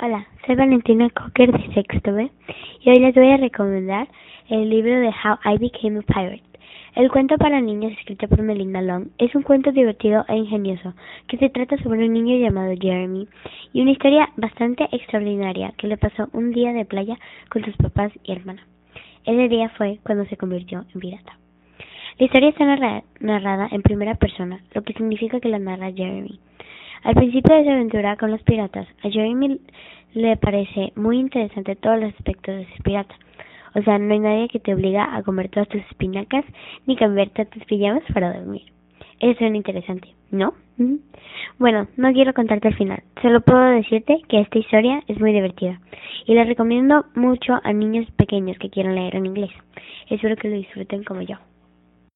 Hola, soy Valentina Cocker de Sexto B y hoy les voy a recomendar el libro de How I Became a Pirate. El cuento para niños escrito por Melinda Long es un cuento divertido e ingenioso que se trata sobre un niño llamado Jeremy y una historia bastante extraordinaria que le pasó un día de playa con sus papás y hermana. Ese día fue cuando se convirtió en pirata. La historia está narrada en primera persona, lo que significa que la narra Jeremy. Al principio de su aventura con los piratas, a Jeremy le parece muy interesante todos los aspectos de ser pirata. O sea, no hay nadie que te obliga a comer todas tus espinacas ni cambiarte tus pijamas para dormir. Eso es interesante, ¿no? Bueno, no quiero contarte el final. Solo puedo decirte que esta historia es muy divertida y la recomiendo mucho a niños pequeños que quieran leer en inglés. Espero que lo disfruten como yo.